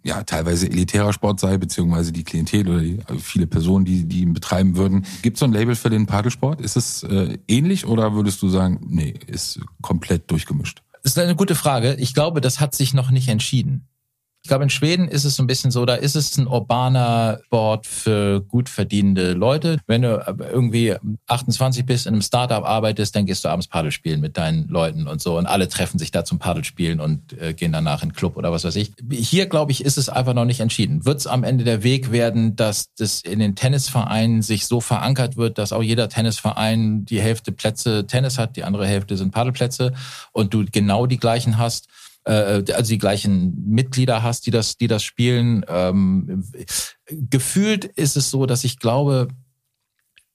ja, teilweise elitärer Sport sei, beziehungsweise die Klientel oder die, also viele Personen, die, die ihn betreiben würden. Gibt es so ein Label für den Padelsport? Ist es äh, ähnlich oder würdest du sagen, nee, ist komplett durchgemischt? Das ist eine gute Frage. Ich glaube, das hat sich noch nicht entschieden. Ich glaube, in Schweden ist es so ein bisschen so, da ist es ein urbaner Sport für gut verdienende Leute. Wenn du irgendwie 28 bist, in einem Startup arbeitest, dann gehst du abends Paddel spielen mit deinen Leuten und so und alle treffen sich da zum Paddel spielen und äh, gehen danach in den Club oder was weiß ich. Hier, glaube ich, ist es einfach noch nicht entschieden. Wird es am Ende der Weg werden, dass das in den Tennisvereinen sich so verankert wird, dass auch jeder Tennisverein die Hälfte Plätze Tennis hat, die andere Hälfte sind Paddelplätze und du genau die gleichen hast? Äh, also die gleichen Mitglieder hast, die das, die das spielen. Ähm, gefühlt ist es so, dass ich glaube,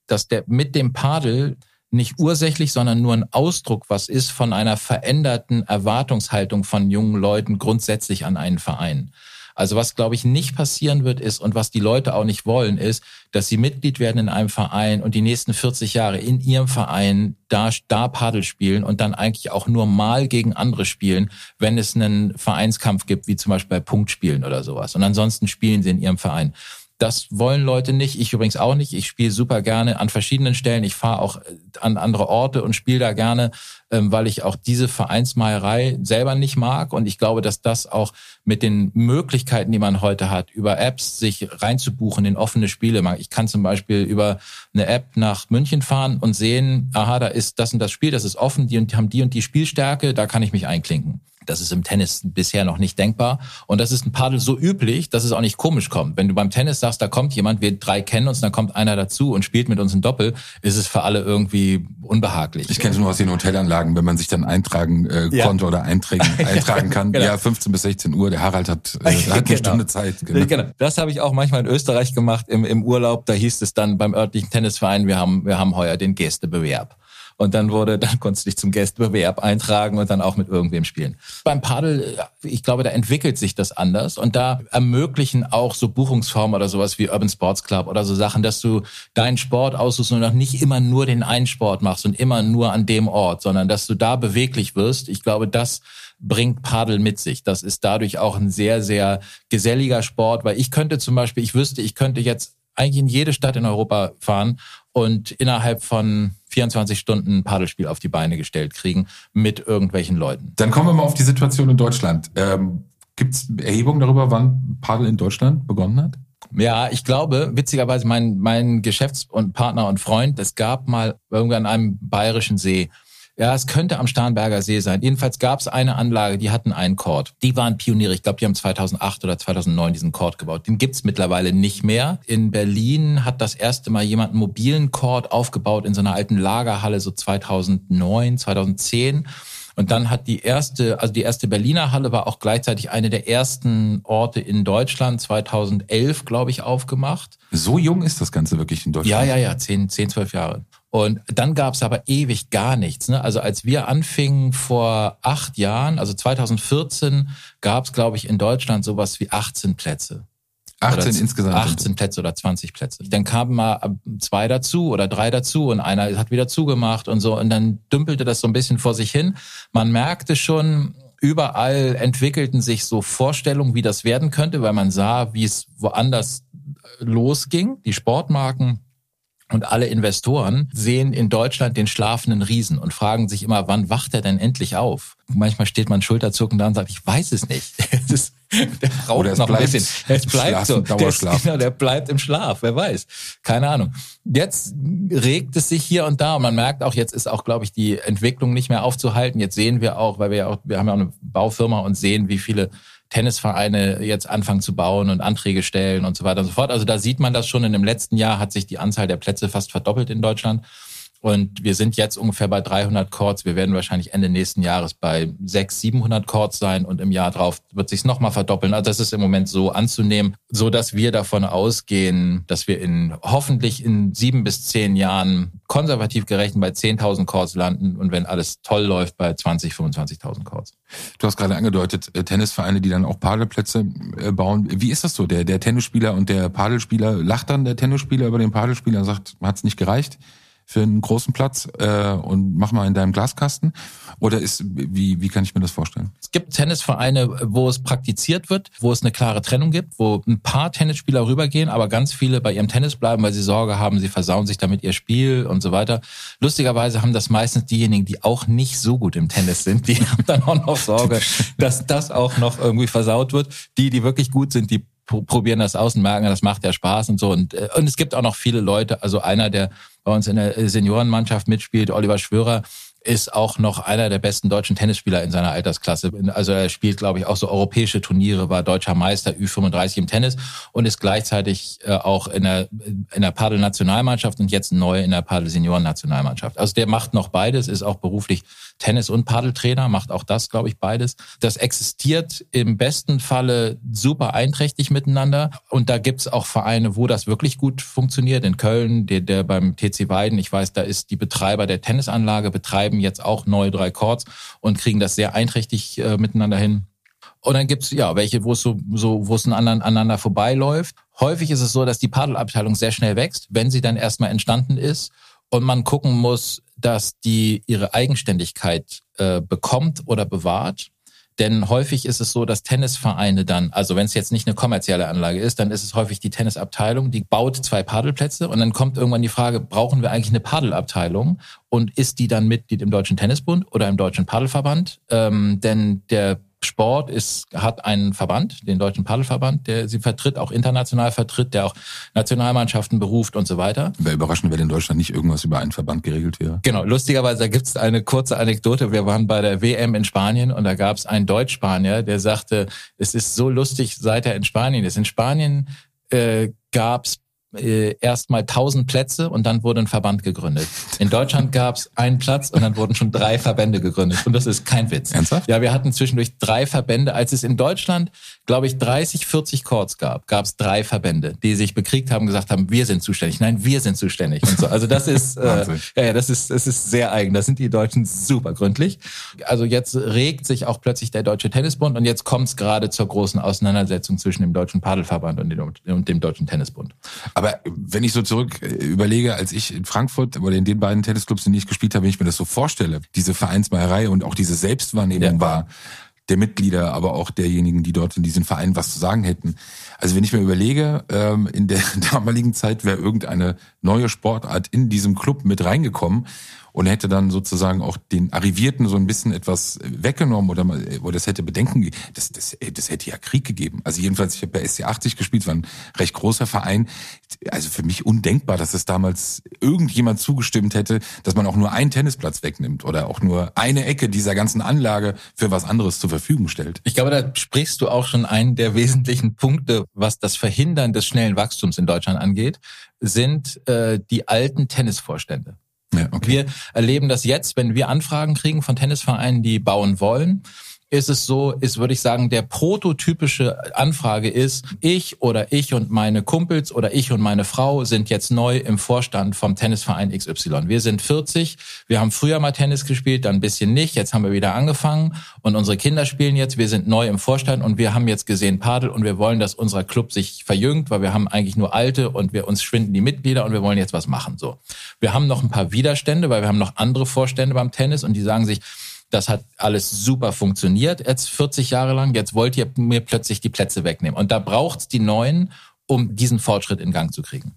dass der mit dem Padel nicht ursächlich, sondern nur ein Ausdruck, was ist von einer veränderten Erwartungshaltung von jungen Leuten grundsätzlich an einen Verein. Also was, glaube ich, nicht passieren wird, ist, und was die Leute auch nicht wollen, ist, dass sie Mitglied werden in einem Verein und die nächsten 40 Jahre in ihrem Verein da, da Paddel spielen und dann eigentlich auch nur mal gegen andere spielen, wenn es einen Vereinskampf gibt, wie zum Beispiel bei Punktspielen oder sowas. Und ansonsten spielen sie in ihrem Verein. Das wollen Leute nicht. Ich übrigens auch nicht. Ich spiele super gerne an verschiedenen Stellen. Ich fahre auch äh, an andere Orte und spiele da gerne, ähm, weil ich auch diese Vereinsmeierei selber nicht mag. Und ich glaube, dass das auch mit den Möglichkeiten, die man heute hat, über Apps sich reinzubuchen in offene Spiele. Ich kann zum Beispiel über eine App nach München fahren und sehen, aha, da ist das und das Spiel, das ist offen, die haben die und die Spielstärke, da kann ich mich einklinken. Das ist im Tennis bisher noch nicht denkbar. Und das ist ein Paddel so üblich, dass es auch nicht komisch kommt. Wenn du beim Tennis sagst, da kommt jemand, wir drei kennen uns, dann kommt einer dazu und spielt mit uns ein Doppel, ist es für alle irgendwie unbehaglich. Ich kenne es nur aus den Hotelanlagen, wenn man sich dann eintragen äh, ja. konnte oder eintragen, eintragen kann. genau. Ja, 15 bis 16 Uhr, der Harald hat, äh, hat eine genau. Stunde Zeit. Genau. genau. Das habe ich auch manchmal in Österreich gemacht im, im Urlaub. Da hieß es dann beim örtlichen Tennisverein, wir haben, wir haben heuer den Gästebewerb. Und dann wurde, dann konntest du dich zum Gästebewerb eintragen und dann auch mit irgendwem spielen. Beim Paddel, ich glaube, da entwickelt sich das anders und da ermöglichen auch so Buchungsformen oder sowas wie Urban Sports Club oder so Sachen, dass du deinen Sport aussuchst und auch nicht immer nur den einen Sport machst und immer nur an dem Ort, sondern dass du da beweglich wirst. Ich glaube, das bringt Padel mit sich. Das ist dadurch auch ein sehr, sehr geselliger Sport, weil ich könnte zum Beispiel, ich wüsste, ich könnte jetzt eigentlich in jede Stadt in Europa fahren und innerhalb von 24 Stunden ein Paddelspiel auf die Beine gestellt kriegen mit irgendwelchen Leuten. Dann kommen wir mal auf die Situation in Deutschland. Ähm, Gibt es Erhebungen darüber, wann Padel in Deutschland begonnen hat? Ja, ich glaube, witzigerweise, mein, mein Geschäfts- und Partner und Freund, es gab mal irgendwann an einem bayerischen See, ja, es könnte am Starnberger See sein. Jedenfalls gab es eine Anlage, die hatten einen Chord. Die waren Pioniere. Ich glaube, die haben 2008 oder 2009 diesen Chord gebaut. Den gibt's mittlerweile nicht mehr. In Berlin hat das erste Mal jemand einen mobilen Chord aufgebaut in so einer alten Lagerhalle so 2009, 2010. Und dann hat die erste, also die erste Berliner Halle war auch gleichzeitig eine der ersten Orte in Deutschland, 2011, glaube ich, aufgemacht. So jung ist das Ganze wirklich in Deutschland? Ja, ja, ja, zehn, zehn, zwölf Jahre. Und dann gab es aber ewig gar nichts. Ne? Also als wir anfingen vor acht Jahren, also 2014, gab es, glaube ich, in Deutschland sowas wie 18 Plätze. 18 oder insgesamt. 18 Plätze oder 20 Plätze. Dann kamen mal zwei dazu oder drei dazu und einer hat wieder zugemacht und so. Und dann dümpelte das so ein bisschen vor sich hin. Man merkte schon, überall entwickelten sich so Vorstellungen, wie das werden könnte, weil man sah, wie es woanders losging. Die Sportmarken und alle Investoren sehen in Deutschland den schlafenden Riesen und fragen sich immer, wann wacht er denn endlich auf? Manchmal steht man schulterzuckend da und sagt, ich weiß es nicht. Ist, der braucht noch ein bisschen. Es bleibt so. Der, ist, genau, der bleibt im Schlaf, wer weiß. Keine Ahnung. Jetzt regt es sich hier und da und man merkt auch, jetzt ist auch, glaube ich, die Entwicklung nicht mehr aufzuhalten. Jetzt sehen wir auch, weil wir ja auch, wir haben ja auch eine Baufirma und sehen, wie viele Tennisvereine jetzt anfangen zu bauen und Anträge stellen und so weiter und so fort. Also da sieht man das schon. In dem letzten Jahr hat sich die Anzahl der Plätze fast verdoppelt in Deutschland. Und wir sind jetzt ungefähr bei 300 Chords. Wir werden wahrscheinlich Ende nächsten Jahres bei 600, 700 Chords sein und im Jahr drauf wird sich nochmal verdoppeln. Also das ist im Moment so anzunehmen, so dass wir davon ausgehen, dass wir in hoffentlich in sieben bis zehn Jahren konservativ gerechnet bei 10.000 Chords landen und wenn alles toll läuft bei 20, 25.000 Chords. Du hast gerade angedeutet, äh, Tennisvereine, die dann auch Padelplätze äh, bauen. Wie ist das so? Der, der Tennisspieler und der Padelspieler, lacht dann der Tennisspieler über den Padelspieler und sagt, hat's nicht gereicht? Für einen großen Platz äh, und mach mal in deinem Glaskasten? Oder ist wie wie kann ich mir das vorstellen? Es gibt Tennisvereine, wo es praktiziert wird, wo es eine klare Trennung gibt, wo ein paar Tennisspieler rübergehen, aber ganz viele bei ihrem Tennis bleiben, weil sie Sorge haben, sie versauen sich damit ihr Spiel und so weiter. Lustigerweise haben das meistens diejenigen, die auch nicht so gut im Tennis sind, die haben dann auch noch Sorge, dass das auch noch irgendwie versaut wird. Die, die wirklich gut sind, die probieren das aus und merken, das macht ja Spaß und so. Und, äh, und es gibt auch noch viele Leute, also einer, der bei uns in der Seniorenmannschaft mitspielt, Oliver Schwörer, ist auch noch einer der besten deutschen Tennisspieler in seiner Altersklasse. Also er spielt, glaube ich, auch so europäische Turniere, war deutscher Meister Ü35 im Tennis und ist gleichzeitig äh, auch in der, in der Padel-Nationalmannschaft und jetzt neu in der Padel-Senioren-Nationalmannschaft. Also der macht noch beides, ist auch beruflich Tennis- und Paddeltrainer, macht auch das, glaube ich, beides. Das existiert im besten Falle super einträchtig miteinander. Und da gibt's auch Vereine, wo das wirklich gut funktioniert. In Köln, der, der beim TC Weiden, ich weiß, da ist die Betreiber der Tennisanlage, betreiben jetzt auch neue drei Chords und kriegen das sehr einträchtig äh, miteinander hin. Und dann gibt's ja welche, wo es so, so wo es aneinander vorbeiläuft. Häufig ist es so, dass die Paddelabteilung sehr schnell wächst, wenn sie dann erstmal entstanden ist und man gucken muss, dass die ihre Eigenständigkeit äh, bekommt oder bewahrt. Denn häufig ist es so, dass Tennisvereine dann, also wenn es jetzt nicht eine kommerzielle Anlage ist, dann ist es häufig die Tennisabteilung, die baut zwei Padelplätze und dann kommt irgendwann die Frage, brauchen wir eigentlich eine Padelabteilung? Und ist die dann Mitglied im Deutschen Tennisbund oder im Deutschen Padelverband? Ähm, denn der Sport ist, hat einen Verband, den Deutschen Paddelverband, der sie vertritt, auch international vertritt, der auch Nationalmannschaften beruft und so weiter. Wäre überraschend, wenn in Deutschland nicht irgendwas über einen Verband geregelt wäre. Genau, lustigerweise, da gibt es eine kurze Anekdote. Wir waren bei der WM in Spanien und da gab es einen Deutsch-Spanier, der sagte, es ist so lustig, seit er in Spanien ist. In Spanien äh, gab es äh, erstmal 1000 Plätze und dann wurde ein Verband gegründet. In Deutschland gab es einen Platz und dann wurden schon drei Verbände gegründet. Und das ist kein Witz. Ernsthaft? Ja, wir hatten zwischendurch drei Verbände. Als es in Deutschland, glaube ich, 30, 40 Chords gab, gab es drei Verbände, die sich bekriegt haben, gesagt haben, wir sind zuständig. Nein, wir sind zuständig. Und so. Also das ist, äh, ja, das ist, das ist sehr eigen. Das sind die Deutschen super gründlich. Also jetzt regt sich auch plötzlich der Deutsche Tennisbund und jetzt kommt es gerade zur großen Auseinandersetzung zwischen dem Deutschen Padelverband und dem, und dem Deutschen Tennisbund. Aber aber wenn ich so zurück äh, überlege, als ich in Frankfurt oder in den beiden Tennisclubs, in denen ich gespielt habe, wenn ich mir das so vorstelle, diese Vereinsmeierei und auch diese Selbstwahrnehmung ja. war, der Mitglieder, aber auch derjenigen, die dort in diesem Verein was zu sagen hätten. Also wenn ich mir überlege, ähm, in der damaligen Zeit wäre irgendeine neue Sportart in diesem Club mit reingekommen und hätte dann sozusagen auch den Arrivierten so ein bisschen etwas weggenommen oder, oder das hätte Bedenken, das, das, das hätte ja Krieg gegeben. Also jedenfalls, ich habe bei SC 80 gespielt, war ein recht großer Verein. Also für mich undenkbar, dass es damals irgendjemand zugestimmt hätte, dass man auch nur einen Tennisplatz wegnimmt oder auch nur eine Ecke dieser ganzen Anlage für was anderes zur Verfügung stellt. Ich glaube, da sprichst du auch schon einen der wesentlichen Punkte, was das Verhindern des schnellen Wachstums in Deutschland angeht, sind äh, die alten Tennisvorstände. Ja, okay. Wir erleben das jetzt, wenn wir Anfragen kriegen von Tennisvereinen, die bauen wollen ist es so, ist, würde ich sagen, der prototypische Anfrage ist, ich oder ich und meine Kumpels oder ich und meine Frau sind jetzt neu im Vorstand vom Tennisverein XY. Wir sind 40, wir haben früher mal Tennis gespielt, dann ein bisschen nicht, jetzt haben wir wieder angefangen und unsere Kinder spielen jetzt, wir sind neu im Vorstand und wir haben jetzt gesehen Padel und wir wollen, dass unser Club sich verjüngt, weil wir haben eigentlich nur alte und wir uns schwinden die Mitglieder und wir wollen jetzt was machen, so. Wir haben noch ein paar Widerstände, weil wir haben noch andere Vorstände beim Tennis und die sagen sich, das hat alles super funktioniert, jetzt 40 Jahre lang. Jetzt wollt ihr mir plötzlich die Plätze wegnehmen. Und da braucht's die Neuen, um diesen Fortschritt in Gang zu kriegen.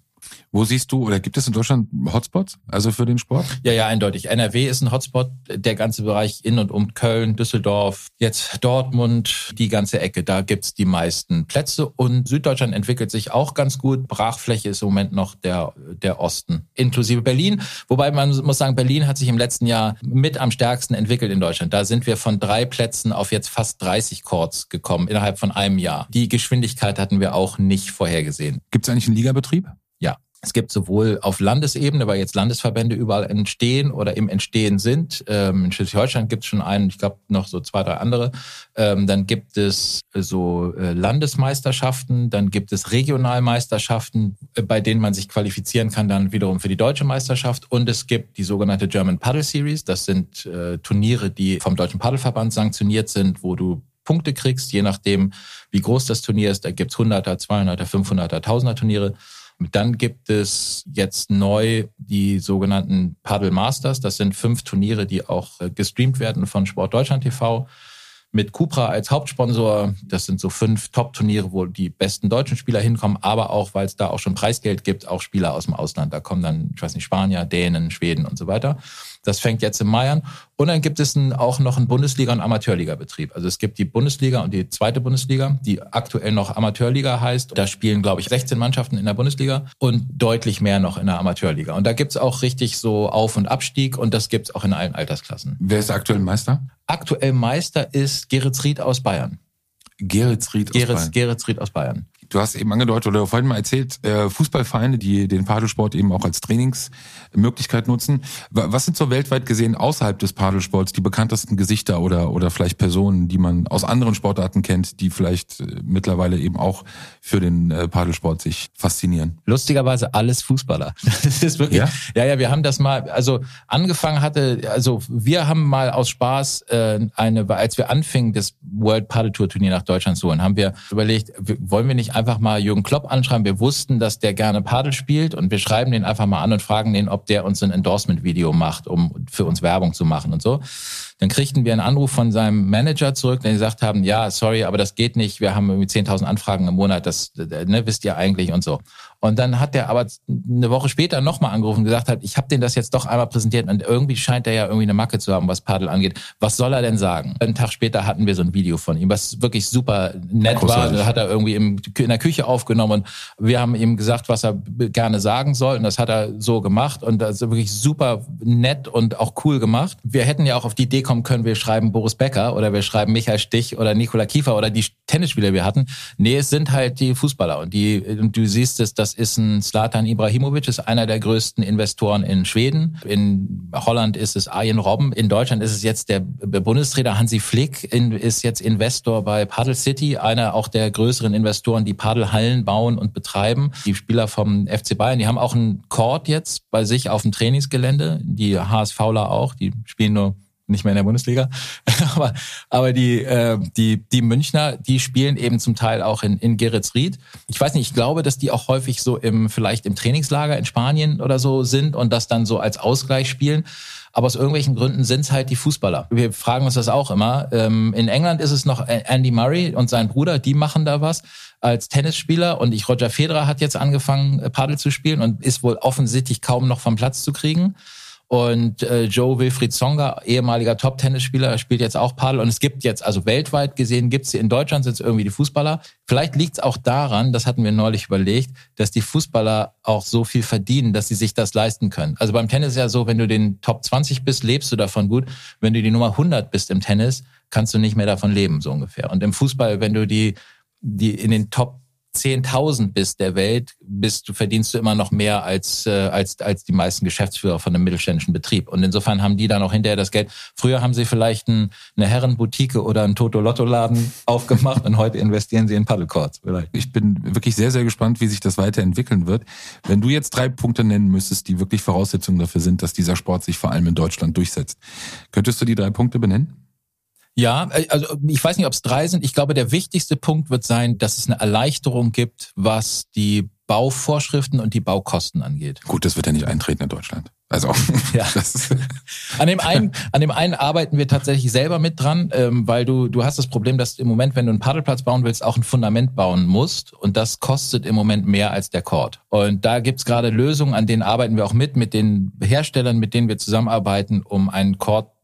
Wo siehst du, oder gibt es in Deutschland Hotspots, also für den Sport? Ja, ja, eindeutig. NRW ist ein Hotspot, der ganze Bereich in und um Köln, Düsseldorf, jetzt Dortmund, die ganze Ecke, da gibt's die meisten Plätze. Und Süddeutschland entwickelt sich auch ganz gut. Brachfläche ist im Moment noch der, der Osten, inklusive Berlin. Wobei man muss sagen, Berlin hat sich im letzten Jahr mit am stärksten entwickelt in Deutschland. Da sind wir von drei Plätzen auf jetzt fast 30 Courts gekommen innerhalb von einem Jahr. Die Geschwindigkeit hatten wir auch nicht vorhergesehen. Gibt's eigentlich einen Ligabetrieb? Es gibt sowohl auf Landesebene, weil jetzt Landesverbände überall entstehen oder im Entstehen sind. Ähm, in Schleswig-Holstein gibt es schon einen, ich glaube noch so zwei, drei andere. Ähm, dann gibt es so äh, Landesmeisterschaften, dann gibt es Regionalmeisterschaften, äh, bei denen man sich qualifizieren kann, dann wiederum für die deutsche Meisterschaft. Und es gibt die sogenannte German Paddle Series. Das sind äh, Turniere, die vom Deutschen Paddelverband sanktioniert sind, wo du Punkte kriegst, je nachdem, wie groß das Turnier ist. Da gibt's 100er, 200er, 500er, 1000er Turniere. Dann gibt es jetzt neu die sogenannten Paddle Masters. Das sind fünf Turniere, die auch äh, gestreamt werden von Sport Deutschland TV mit Cupra als Hauptsponsor. Das sind so fünf Top-Turniere, wo die besten deutschen Spieler hinkommen, aber auch, weil es da auch schon Preisgeld gibt, auch Spieler aus dem Ausland. Da kommen dann, ich weiß nicht, Spanier, Dänen, Schweden und so weiter. Das fängt jetzt im Mai an. Und dann gibt es ein, auch noch einen Bundesliga- und Amateurliga-Betrieb. Also es gibt die Bundesliga und die zweite Bundesliga, die aktuell noch Amateurliga heißt. Da spielen, glaube ich, 16 Mannschaften in der Bundesliga und deutlich mehr noch in der Amateurliga. Und da gibt's auch richtig so Auf- und Abstieg und das gibt's auch in allen Altersklassen. Wer ist aktuell Meister? Aktuell Meister ist Geretsried aus Bayern. Geretsried aus Gerets, Bayern. Geretsried aus Bayern. Du hast eben angedeutet oder vorhin mal erzählt, äh, Fußballvereine, die den Padelsport eben auch als Trainingsmöglichkeit nutzen. Was sind so weltweit gesehen außerhalb des Padelsports die bekanntesten Gesichter oder, oder vielleicht Personen, die man aus anderen Sportarten kennt, die vielleicht äh, mittlerweile eben auch für den äh, Padelsport sich faszinieren? Lustigerweise alles Fußballer. Das ist wirklich, ja? ja, ja, wir haben das mal, also angefangen hatte, also wir haben mal aus Spaß eine, als wir anfingen, das World Paddle Tour Turnier nach Deutschland zu holen, haben wir überlegt, wollen wir nicht einfach mal Jürgen Klopp anschreiben. Wir wussten, dass der gerne Padel spielt und wir schreiben den einfach mal an und fragen den, ob der uns ein Endorsement-Video macht, um für uns Werbung zu machen und so. Dann kriegten wir einen Anruf von seinem Manager zurück, der gesagt haben, ja, sorry, aber das geht nicht. Wir haben irgendwie 10.000 Anfragen im Monat, das ne, wisst ihr eigentlich und so. Und dann hat er aber eine Woche später nochmal angerufen und gesagt hat, ich habe den das jetzt doch einmal präsentiert und irgendwie scheint er ja irgendwie eine Macke zu haben, was Padel angeht. Was soll er denn sagen? Einen Tag später hatten wir so ein Video von ihm, was wirklich super nett Großartig. war. Hat er irgendwie in der Küche aufgenommen und wir haben ihm gesagt, was er gerne sagen soll und das hat er so gemacht und das ist wirklich super nett und auch cool gemacht. Wir hätten ja auch auf die Idee kommen können, wir schreiben Boris Becker oder wir schreiben Michael Stich oder Nikola Kiefer oder die Tennisspieler, wir hatten. Nee, es sind halt die Fußballer und die, und du siehst es, das ist ein Slatan Ibrahimovic, ist einer der größten Investoren in Schweden. In Holland ist es Arjen Robben. In Deutschland ist es jetzt der Bundestrainer Hansi Flick, ist jetzt Investor bei Paddle City, einer auch der größeren Investoren, die Paddelhallen bauen und betreiben. Die Spieler vom FC Bayern, die haben auch einen Court jetzt bei sich auf dem Trainingsgelände. Die HSVler auch, die spielen nur nicht mehr in der Bundesliga. aber aber die, äh, die, die Münchner, die spielen eben zum Teil auch in, in Geretsried. Ich weiß nicht, ich glaube, dass die auch häufig so im, vielleicht im Trainingslager in Spanien oder so sind und das dann so als Ausgleich spielen. Aber aus irgendwelchen Gründen sind es halt die Fußballer. Wir fragen uns das auch immer. Ähm, in England ist es noch Andy Murray und sein Bruder, die machen da was als Tennisspieler. Und ich, Roger Federer hat jetzt angefangen, Paddel zu spielen und ist wohl offensichtlich kaum noch vom Platz zu kriegen. Und äh, Joe Wilfried Songa, ehemaliger Top-Tennisspieler, spielt jetzt auch Paddel. Und es gibt jetzt, also weltweit gesehen, gibt's in Deutschland sind es irgendwie die Fußballer. Vielleicht liegt's auch daran, das hatten wir neulich überlegt, dass die Fußballer auch so viel verdienen, dass sie sich das leisten können. Also beim Tennis ist ja so, wenn du den Top 20 bist, lebst du davon gut. Wenn du die Nummer 100 bist im Tennis, kannst du nicht mehr davon leben, so ungefähr. Und im Fußball, wenn du die, die in den Top 10.000 bist der Welt, bist du verdienst du immer noch mehr als äh, als als die meisten Geschäftsführer von einem mittelständischen Betrieb. Und insofern haben die dann auch hinterher das Geld. Früher haben sie vielleicht ein, eine Herrenboutique oder einen Toto Lotto Laden aufgemacht und heute investieren sie in. Vielleicht. Ich bin wirklich sehr sehr gespannt, wie sich das weiterentwickeln wird. Wenn du jetzt drei Punkte nennen müsstest, die wirklich Voraussetzungen dafür sind, dass dieser Sport sich vor allem in Deutschland durchsetzt, könntest du die drei Punkte benennen? Ja, äh, also ich weiß nicht, ob es drei sind. Ich glaube, der wichtigste Punkt wird sein, dass es eine Erleichterung gibt, was die Bauvorschriften und die Baukosten angeht. Gut, das wird ja nicht eintreten in Deutschland. Also ja. an dem einen, an dem einen arbeiten wir tatsächlich selber mit dran, ähm, weil du du hast das Problem, dass im Moment, wenn du einen Paddelplatz bauen willst, auch ein Fundament bauen musst und das kostet im Moment mehr als der Court. Und da gibt's gerade Lösungen, an denen arbeiten wir auch mit mit den Herstellern, mit denen wir zusammenarbeiten, um einen äh,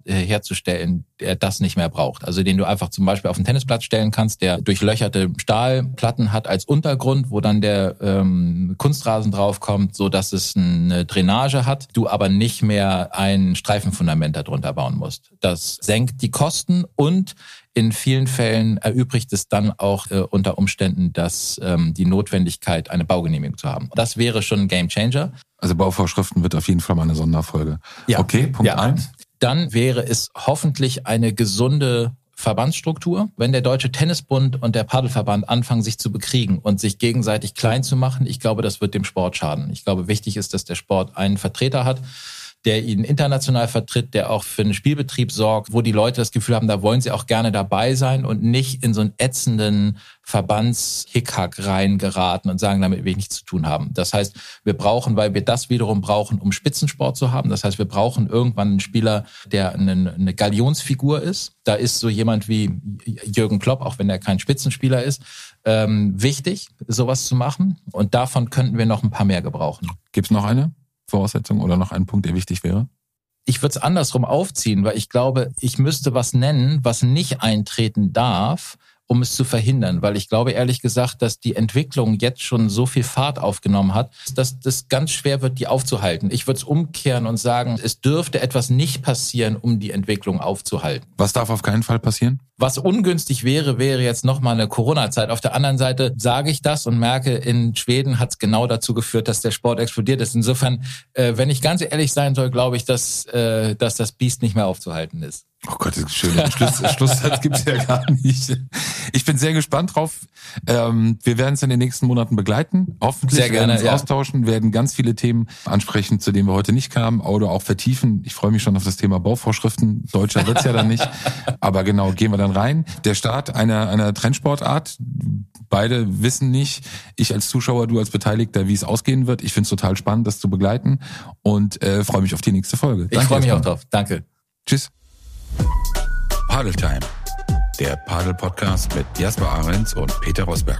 herzustellen, der das nicht mehr braucht. Also den du einfach zum Beispiel auf den Tennisplatz stellen kannst, der durchlöcherte Stahlplatten hat als Untergrund, wo dann der ähm, Kunstrasen draufkommt, so dass es eine Drainage hat, du aber nicht mehr ein Streifenfundament darunter bauen musst. Das senkt die Kosten und in vielen Fällen erübrigt es dann auch äh, unter Umständen dass ähm, die Notwendigkeit, eine Baugenehmigung zu haben. Das wäre schon ein Game Changer. Also Bauvorschriften wird auf jeden Fall mal eine Sonderfolge. Ja. Okay, Punkt ja. eins dann wäre es hoffentlich eine gesunde Verbandsstruktur. Wenn der Deutsche Tennisbund und der Paddelverband anfangen, sich zu bekriegen und sich gegenseitig klein zu machen, ich glaube, das wird dem Sport schaden. Ich glaube, wichtig ist, dass der Sport einen Vertreter hat, der ihn international vertritt, der auch für einen Spielbetrieb sorgt, wo die Leute das Gefühl haben, da wollen sie auch gerne dabei sein und nicht in so einen ätzenden Verbandshickhack reingeraten und sagen, damit will ich nichts zu tun haben. Das heißt, wir brauchen, weil wir das wiederum brauchen, um Spitzensport zu haben. Das heißt, wir brauchen irgendwann einen Spieler, der eine, eine Galionsfigur ist. Da ist so jemand wie Jürgen Klopp, auch wenn er kein Spitzenspieler ist, ähm, wichtig, sowas zu machen. Und davon könnten wir noch ein paar mehr gebrauchen. Gibt's noch eine? Voraussetzung oder noch ein Punkt, der wichtig wäre? Ich würde es andersrum aufziehen, weil ich glaube, ich müsste was nennen, was nicht eintreten darf, um es zu verhindern, weil ich glaube ehrlich gesagt, dass die Entwicklung jetzt schon so viel Fahrt aufgenommen hat, dass das ganz schwer wird, die aufzuhalten. Ich würde es umkehren und sagen, es dürfte etwas nicht passieren, um die Entwicklung aufzuhalten. Was darf auf keinen Fall passieren? Was ungünstig wäre, wäre jetzt nochmal eine Corona-Zeit. Auf der anderen Seite sage ich das und merke, in Schweden hat es genau dazu geführt, dass der Sport explodiert ist. Insofern, äh, wenn ich ganz ehrlich sein soll, glaube ich, dass, äh, dass das Biest nicht mehr aufzuhalten ist. Oh Gott, das ist schön. Schluss, Schlusssatz gibt's ja gar nicht. Ich bin sehr gespannt drauf. Ähm, wir werden es in den nächsten Monaten begleiten. Hoffentlich sehr gerne, werden uns ja. austauschen, werden ganz viele Themen ansprechen, zu denen wir heute nicht kamen, oder auch vertiefen. Ich freue mich schon auf das Thema Bauvorschriften. Deutscher wird's ja dann nicht. Aber genau, gehen wir dann rein. Der Start einer, einer Trendsportart. Beide wissen nicht, ich als Zuschauer, du als Beteiligter, wie es ausgehen wird. Ich finde es total spannend, das zu begleiten und äh, freue mich auf die nächste Folge. Ich freue mich auch drauf. Danke. Tschüss. Padel Time, der Padel Podcast mit Jasper Ahrens und Peter Rosberg.